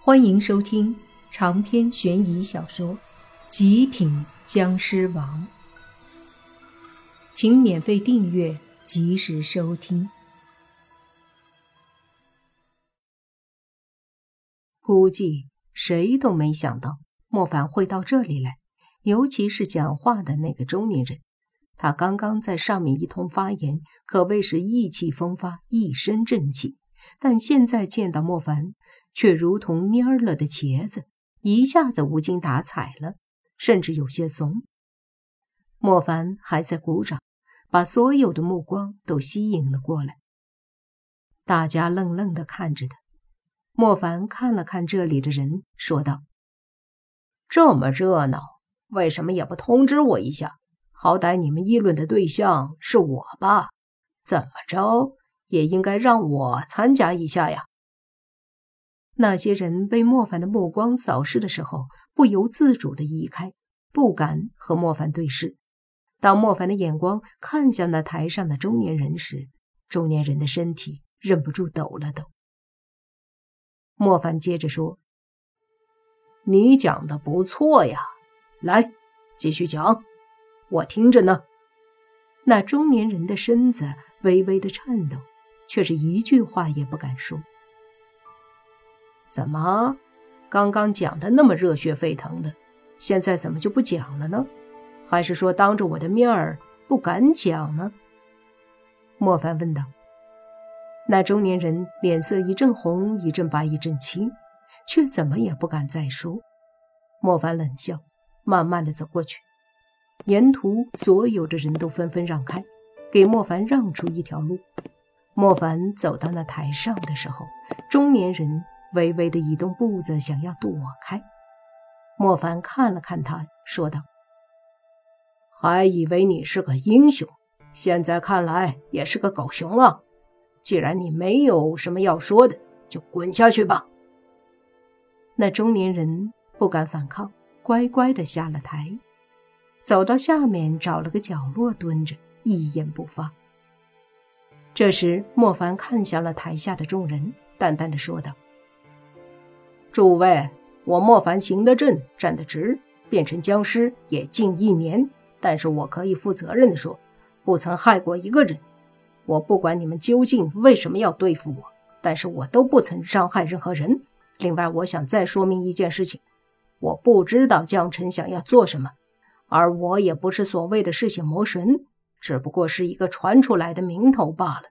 欢迎收听长篇悬疑小说《极品僵尸王》，请免费订阅，及时收听。估计谁都没想到莫凡会到这里来，尤其是讲话的那个中年人。他刚刚在上面一通发言，可谓是意气风发，一身正气。但现在见到莫凡，却如同蔫了的茄子，一下子无精打采了，甚至有些怂。莫凡还在鼓掌，把所有的目光都吸引了过来。大家愣愣地看着他。莫凡看了看这里的人，说道：“这么热闹，为什么也不通知我一下？好歹你们议论的对象是我吧？怎么着也应该让我参加一下呀？”那些人被莫凡的目光扫视的时候，不由自主的移开，不敢和莫凡对视。当莫凡的眼光看向那台上的中年人时，中年人的身体忍不住抖了抖。莫凡接着说：“你讲的不错呀，来，继续讲，我听着呢。”那中年人的身子微微的颤抖，却是一句话也不敢说。怎么，刚刚讲的那么热血沸腾的，现在怎么就不讲了呢？还是说当着我的面儿不敢讲呢？莫凡问道。那中年人脸色一阵红，一阵白，一阵青，却怎么也不敢再说。莫凡冷笑，慢慢的走过去，沿途所有的人都纷纷让开，给莫凡让出一条路。莫凡走到那台上的时候，中年人。微微的移动步子，想要躲开。莫凡看了看他，说道：“还以为你是个英雄，现在看来也是个狗熊啊！既然你没有什么要说的，就滚下去吧。”那中年人不敢反抗，乖乖的下了台，走到下面找了个角落蹲着，一言不发。这时，莫凡看向了台下的众人，淡淡的说道。诸位，我莫凡行得正，站得直，变成僵尸也近一年，但是我可以负责任的说，不曾害过一个人。我不管你们究竟为什么要对付我，但是我都不曾伤害任何人。另外，我想再说明一件事情，我不知道江辰想要做什么，而我也不是所谓的嗜血魔神，只不过是一个传出来的名头罢了。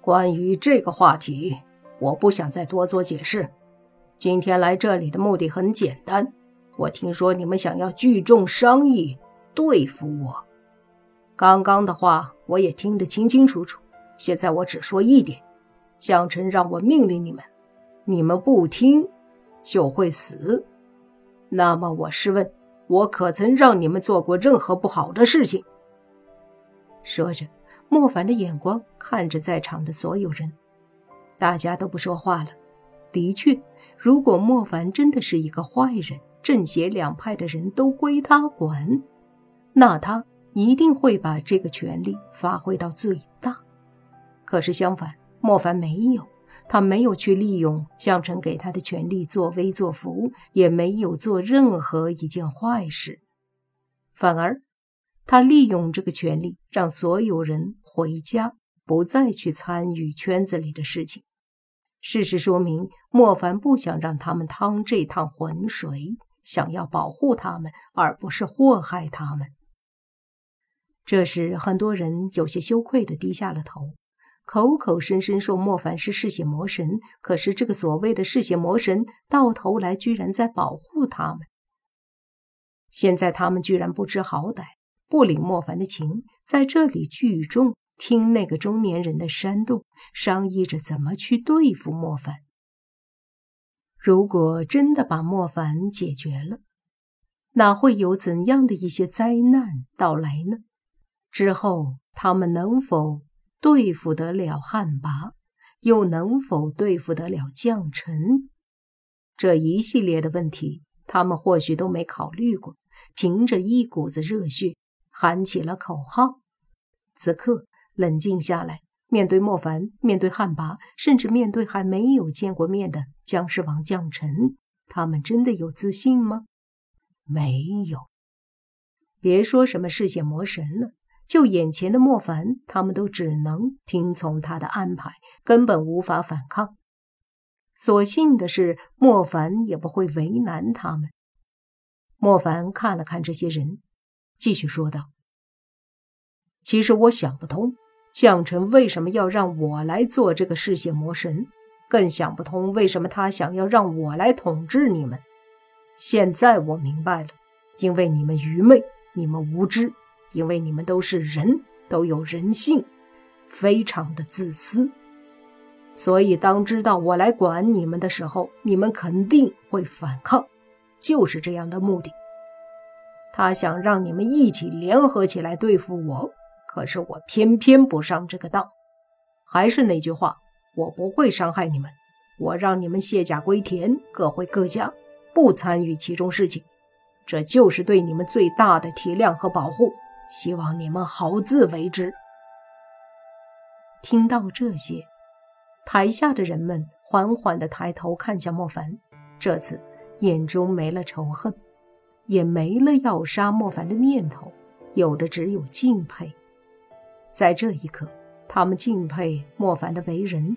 关于这个话题，我不想再多做解释。今天来这里的目的很简单，我听说你们想要聚众商议对付我。刚刚的话我也听得清清楚楚，现在我只说一点：江辰让我命令你们，你们不听就会死。那么我试问，我可曾让你们做过任何不好的事情？说着，莫凡的眼光看着在场的所有人，大家都不说话了。的确，如果莫凡真的是一个坏人，正邪两派的人都归他管，那他一定会把这个权力发挥到最大。可是相反，莫凡没有，他没有去利用江辰给他的权力作威作福，也没有做任何一件坏事，反而他利用这个权利让所有人回家，不再去参与圈子里的事情。事实说明，莫凡不想让他们趟这趟浑水，想要保护他们，而不是祸害他们。这时，很多人有些羞愧地低下了头，口口声声说莫凡是嗜血魔神，可是这个所谓的嗜血魔神，到头来居然在保护他们。现在他们居然不知好歹，不领莫凡的情，在这里聚众。听那个中年人的煽动，商议着怎么去对付莫凡。如果真的把莫凡解决了，那会有怎样的一些灾难到来呢？之后他们能否对付得了汉魃，又能否对付得了将臣？这一系列的问题，他们或许都没考虑过。凭着一股子热血，喊起了口号。此刻。冷静下来，面对莫凡，面对汉魃，甚至面对还没有见过面的僵尸王将臣，他们真的有自信吗？没有。别说什么嗜血魔神了，就眼前的莫凡，他们都只能听从他的安排，根本无法反抗。所幸的是，莫凡也不会为难他们。莫凡看了看这些人，继续说道：“其实我想不通，将臣为什么要让我来做这个嗜血魔神，更想不通为什么他想要让我来统治你们。现在我明白了，因为你们愚昧。”你们无知，因为你们都是人，都有人性，非常的自私。所以，当知道我来管你们的时候，你们肯定会反抗，就是这样的目的。他想让你们一起联合起来对付我，可是我偏偏不上这个当。还是那句话，我不会伤害你们，我让你们卸甲归田，各回各家，不参与其中事情。这就是对你们最大的体谅和保护，希望你们好自为之。听到这些，台下的人们缓缓地抬头看向莫凡，这次眼中没了仇恨，也没了要杀莫凡的念头，有的只有敬佩。在这一刻，他们敬佩莫凡的为人。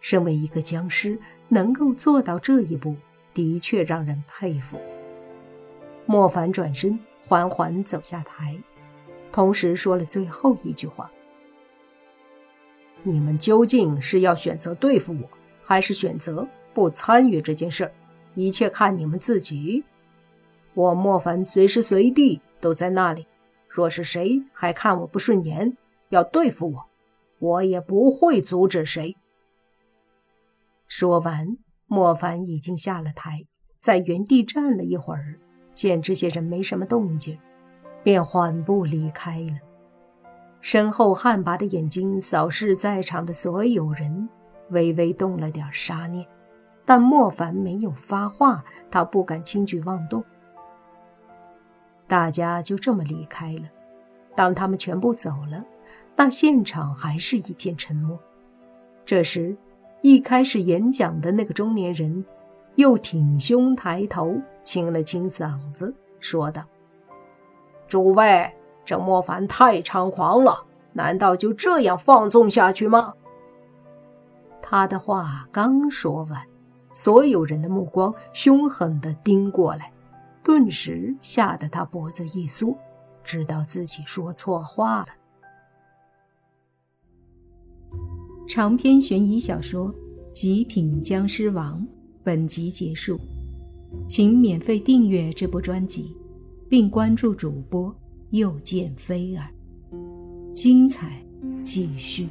身为一个僵尸，能够做到这一步，的确让人佩服。莫凡转身，缓缓走下台，同时说了最后一句话：“你们究竟是要选择对付我，还是选择不参与这件事？一切看你们自己。我莫凡随时随地都在那里。若是谁还看我不顺眼，要对付我，我也不会阻止谁。”说完，莫凡已经下了台，在原地站了一会儿。见这些人没什么动静，便缓步离开了。身后旱魃的眼睛扫视在场的所有人，微微动了点杀念，但莫凡没有发话，他不敢轻举妄动。大家就这么离开了。当他们全部走了，那现场还是一片沉默。这时，一开始演讲的那个中年人。又挺胸抬头，清了清嗓子，说道：“诸位，这莫凡太猖狂了，难道就这样放纵下去吗？”他的话刚说完，所有人的目光凶狠地盯过来，顿时吓得他脖子一缩，知道自己说错话了。长篇悬疑小说《极品僵尸王》。本集结束，请免费订阅这部专辑，并关注主播又见菲儿，精彩继续。